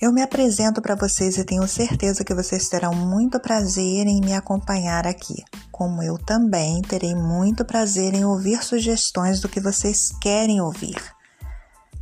Eu me apresento para vocês e tenho certeza que vocês terão muito prazer em me acompanhar aqui, como eu também terei muito prazer em ouvir sugestões do que vocês querem ouvir.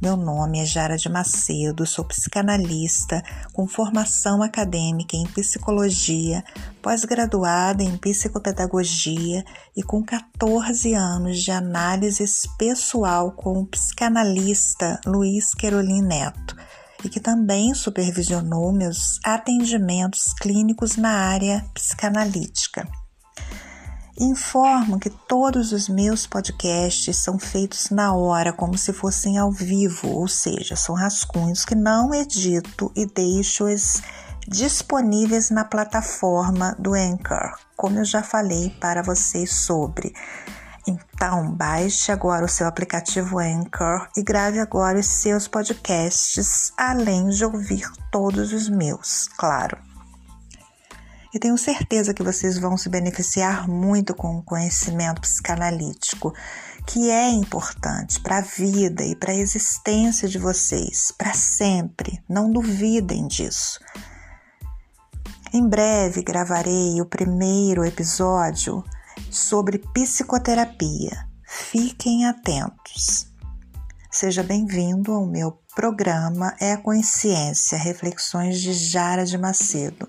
Meu nome é Jara de Macedo, sou psicanalista com formação acadêmica em psicologia, pós-graduada em psicopedagogia e com 14 anos de análises pessoal com o psicanalista Luiz Querolin Neto e que também supervisionou meus atendimentos clínicos na área psicanalítica. Informo que todos os meus podcasts são feitos na hora, como se fossem ao vivo, ou seja, são rascunhos que não edito e deixo-os disponíveis na plataforma do Anchor, como eu já falei para vocês sobre. Então, baixe agora o seu aplicativo Anchor e grave agora os seus podcasts, além de ouvir todos os meus, claro e tenho certeza que vocês vão se beneficiar muito com o conhecimento psicanalítico, que é importante para a vida e para a existência de vocês, para sempre. Não duvidem disso. Em breve gravarei o primeiro episódio sobre psicoterapia. Fiquem atentos. Seja bem-vindo ao meu programa É a Consciência Reflexões de Jara de Macedo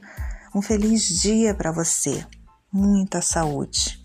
um feliz dia para você. Muita saúde.